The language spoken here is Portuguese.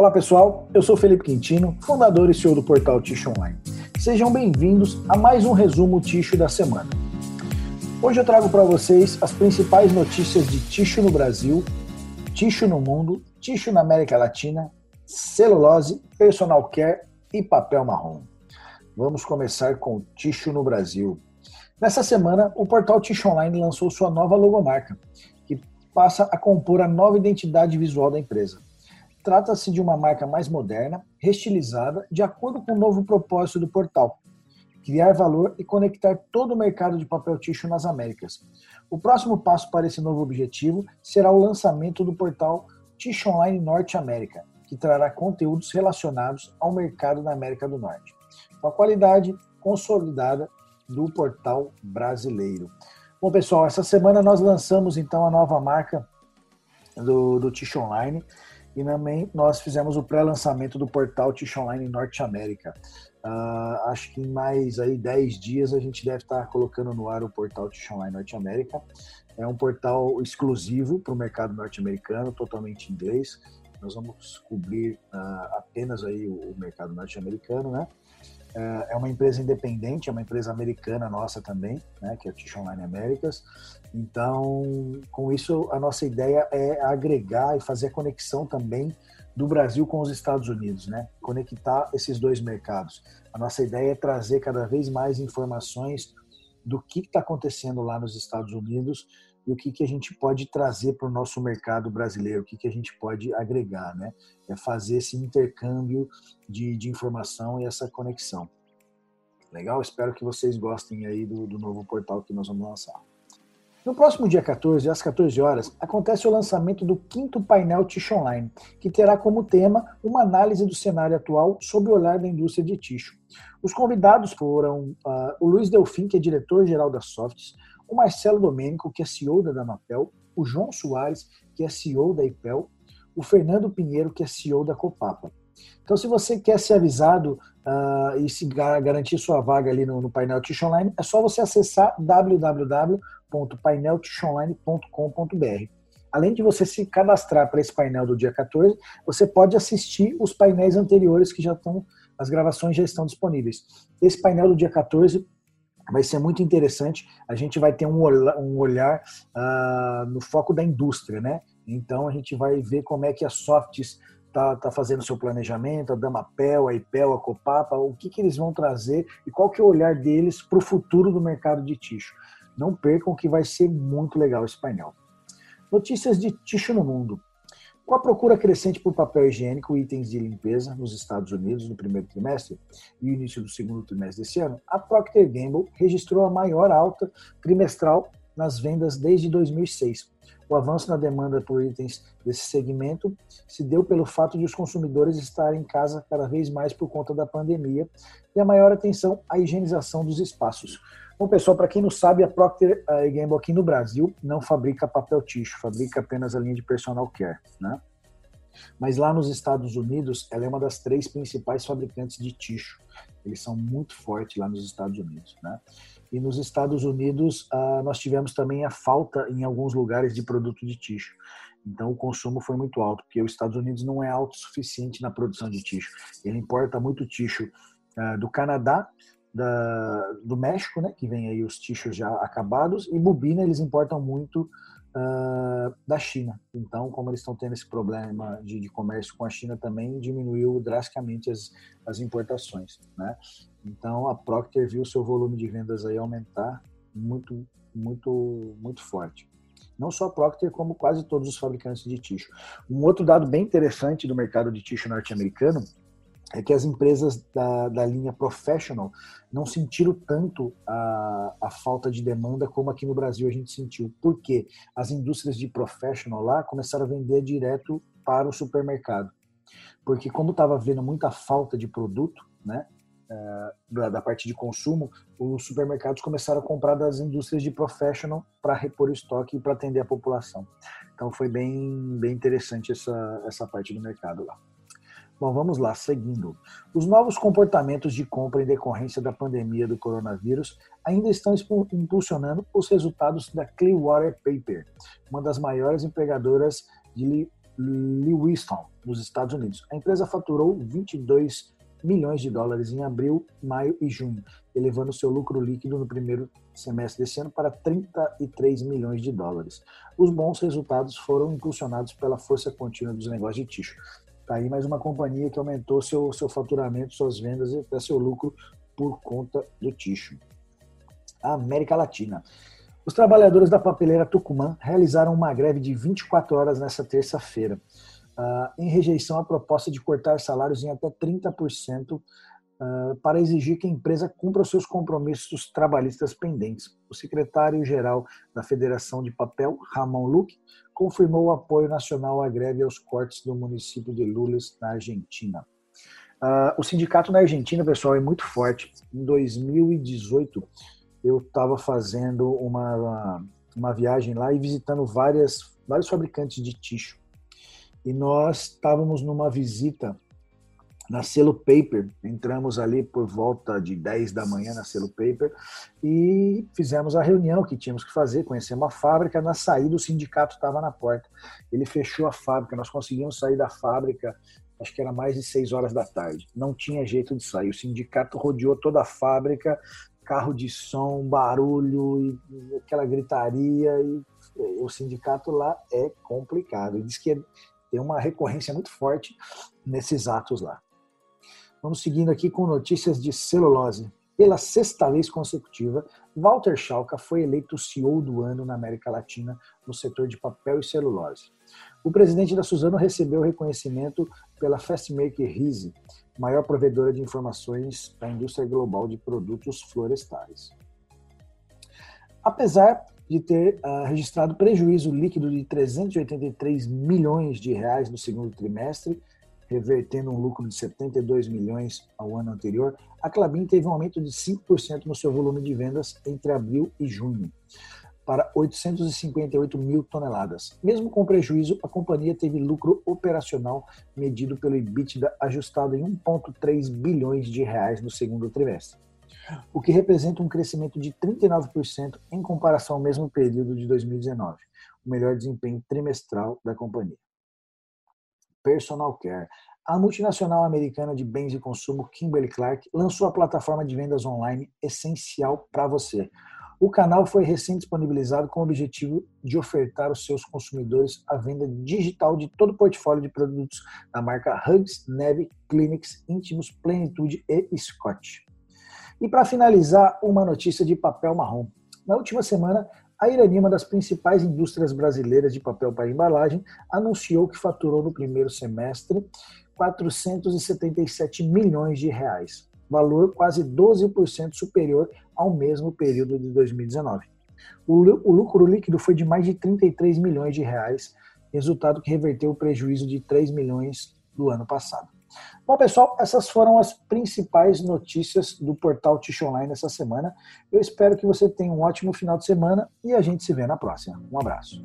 Olá pessoal, eu sou Felipe Quintino, fundador e CEO do portal Ticho Online. Sejam bem-vindos a mais um resumo Ticho da semana. Hoje eu trago para vocês as principais notícias de Ticho no Brasil, Ticho no mundo, Ticho na América Latina, celulose, personal care e papel marrom. Vamos começar com Ticho no Brasil. Nessa semana, o portal Ticho Online lançou sua nova logomarca, que passa a compor a nova identidade visual da empresa. Trata-se de uma marca mais moderna, restilizada, de acordo com o novo propósito do portal, criar valor e conectar todo o mercado de papel tixo nas Américas. O próximo passo para esse novo objetivo será o lançamento do portal Tixo Online Norte América, que trará conteúdos relacionados ao mercado da América do Norte, com a qualidade consolidada do portal brasileiro. Bom, pessoal, essa semana nós lançamos então a nova marca do, do Online e também nós fizemos o pré-lançamento do portal Tish Online Norte América. Uh, acho que em mais aí 10 dias a gente deve estar colocando no ar o portal Tish Online Norte América. É um portal exclusivo para o mercado norte-americano, totalmente inglês. Nós vamos cobrir uh, apenas aí o, o mercado norte-americano, né? É, é uma empresa independente, é uma empresa americana nossa também, né, que é a Tish Online Américas. Então, com isso, a nossa ideia é agregar e fazer a conexão também do Brasil com os Estados Unidos, né? Conectar esses dois mercados. A nossa ideia é trazer cada vez mais informações do que está acontecendo lá nos Estados Unidos e o que, que a gente pode trazer para o nosso mercado brasileiro, o que, que a gente pode agregar, né? É fazer esse intercâmbio de, de informação e essa conexão. Legal? Espero que vocês gostem aí do, do novo portal que nós vamos lançar. No próximo dia 14, às 14 horas, acontece o lançamento do quinto painel Ticho Online, que terá como tema uma análise do cenário atual sob o olhar da indústria de ticho. Os convidados foram uh, o Luiz Delfim, que é diretor-geral da Softs, o Marcelo Domênico, que é CEO da Damapel, o João Soares, que é CEO da IPEL, o Fernando Pinheiro, que é CEO da Copapa. Então, se você quer ser avisado uh, e se garantir sua vaga ali no, no painel Tish Online, é só você acessar www.paineltishonline.com.br. Além de você se cadastrar para esse painel do dia 14, você pode assistir os painéis anteriores que já estão, as gravações já estão disponíveis. Esse painel do dia 14 vai ser muito interessante. A gente vai ter um olhar, um olhar uh, no foco da indústria, né? Então a gente vai ver como é que a Softs está tá fazendo seu planejamento, a Damapel, a IPEL, a Copapa, o que, que eles vão trazer e qual que é o olhar deles para o futuro do mercado de ticho. Não percam que vai ser muito legal esse painel. Notícias de ticho no mundo. Com a procura crescente por papel higiênico e itens de limpeza nos Estados Unidos no primeiro trimestre e início do segundo trimestre desse ano, a Procter Gamble registrou a maior alta trimestral nas vendas desde 2006. O avanço na demanda por itens desse segmento se deu pelo fato de os consumidores estarem em casa cada vez mais por conta da pandemia e a maior atenção à higienização dos espaços, Bom, pessoal, para quem não sabe, a Procter Gamble aqui no Brasil não fabrica papel ticho, fabrica apenas a linha de personal care, né? Mas lá nos Estados Unidos, ela é uma das três principais fabricantes de ticho. Eles são muito fortes lá nos Estados Unidos, né? E nos Estados Unidos, uh, nós tivemos também a falta em alguns lugares de produto de ticho. Então, o consumo foi muito alto, porque os Estados Unidos não é autossuficiente na produção de ticho. Ele importa muito ticho uh, do Canadá, da, do México, né, que vem aí os tichos já acabados, e bobina eles importam muito uh, da China. Então, como eles estão tendo esse problema de, de, comércio com a China também, diminuiu drasticamente as, as importações. Né? Então, a Procter viu seu volume de vendas aí aumentar muito, muito, muito forte. Não só a Procter, como quase todos os fabricantes de ticho. Um outro dado bem interessante do mercado de ticho norte-americano é que as empresas da, da linha professional não sentiram tanto a, a falta de demanda como aqui no Brasil a gente sentiu. Por quê? As indústrias de professional lá começaram a vender direto para o supermercado. Porque como estava vendo muita falta de produto, né, é, da, da, parte de consumo, os supermercados começaram a comprar das indústrias de professional para repor o estoque e para atender a população. Então foi bem, bem interessante essa, essa parte do mercado lá. Bom, vamos lá, seguindo. Os novos comportamentos de compra em decorrência da pandemia do coronavírus ainda estão impulsionando os resultados da Clearwater Paper, uma das maiores empregadoras de Lewiston, nos Estados Unidos. A empresa faturou 22 milhões de dólares em abril, maio e junho, elevando seu lucro líquido no primeiro semestre desse ano para 33 milhões de dólares. Os bons resultados foram impulsionados pela força contínua dos negócios de tixo. Está aí mais uma companhia que aumentou seu, seu faturamento, suas vendas e até seu lucro por conta do. A América Latina. Os trabalhadores da papeleira Tucumã realizaram uma greve de 24 horas nesta terça-feira uh, em rejeição à proposta de cortar salários em até 30% uh, ah, para exigir que a empresa cumpra seus compromissos trabalhistas pendentes. O secretário-geral da Federação de Papel, Ramon Luque, confirmou o apoio nacional à greve aos cortes do município de Lules, na Argentina. Uh, o sindicato na Argentina, pessoal, é muito forte. Em 2018, eu estava fazendo uma, uma viagem lá e visitando várias, vários fabricantes de tixo e nós estávamos numa visita na Selo Paper. Entramos ali por volta de 10 da manhã na Selo Paper e fizemos a reunião que tínhamos que fazer, conhecemos a fábrica. Na saída, o sindicato estava na porta. Ele fechou a fábrica, nós conseguimos sair da fábrica, acho que era mais de 6 horas da tarde. Não tinha jeito de sair. O sindicato rodeou toda a fábrica, carro de som, barulho, e aquela gritaria. E o sindicato lá é complicado. Ele diz que é tem uma recorrência muito forte nesses atos lá. Vamos seguindo aqui com notícias de celulose. Pela sexta vez consecutiva, Walter Schalka foi eleito CEO do ano na América Latina no setor de papel e celulose. O presidente da Suzano recebeu reconhecimento pela Fastmaker Rise, maior provedora de informações da indústria global de produtos florestais. Apesar de ter uh, registrado prejuízo líquido de 383 milhões de reais no segundo trimestre, revertendo um lucro de 72 milhões ao ano anterior, a Clabin teve um aumento de 5% no seu volume de vendas entre abril e junho, para 858 mil toneladas. Mesmo com prejuízo, a companhia teve lucro operacional medido pelo EBITDA ajustado em 1,3 bilhões de reais no segundo trimestre o que representa um crescimento de 39% em comparação ao mesmo período de 2019, o melhor desempenho trimestral da companhia. Personal Care. A multinacional americana de bens de consumo Kimberly-Clark lançou a plataforma de vendas online essencial para você. O canal foi recém-disponibilizado com o objetivo de ofertar aos seus consumidores a venda digital de todo o portfólio de produtos da marca Hugs, Neve, Clinics, Intimus, Plenitude e Scott. E para finalizar, uma notícia de papel marrom. Na última semana, a Irani, uma das principais indústrias brasileiras de papel para embalagem, anunciou que faturou no primeiro semestre 477 milhões de reais, valor quase 12% superior ao mesmo período de 2019. O lucro líquido foi de mais de 33 milhões de reais, resultado que reverteu o prejuízo de 3 milhões do ano passado. Bom, pessoal, essas foram as principais notícias do portal Tish Online essa semana. Eu espero que você tenha um ótimo final de semana e a gente se vê na próxima. Um abraço.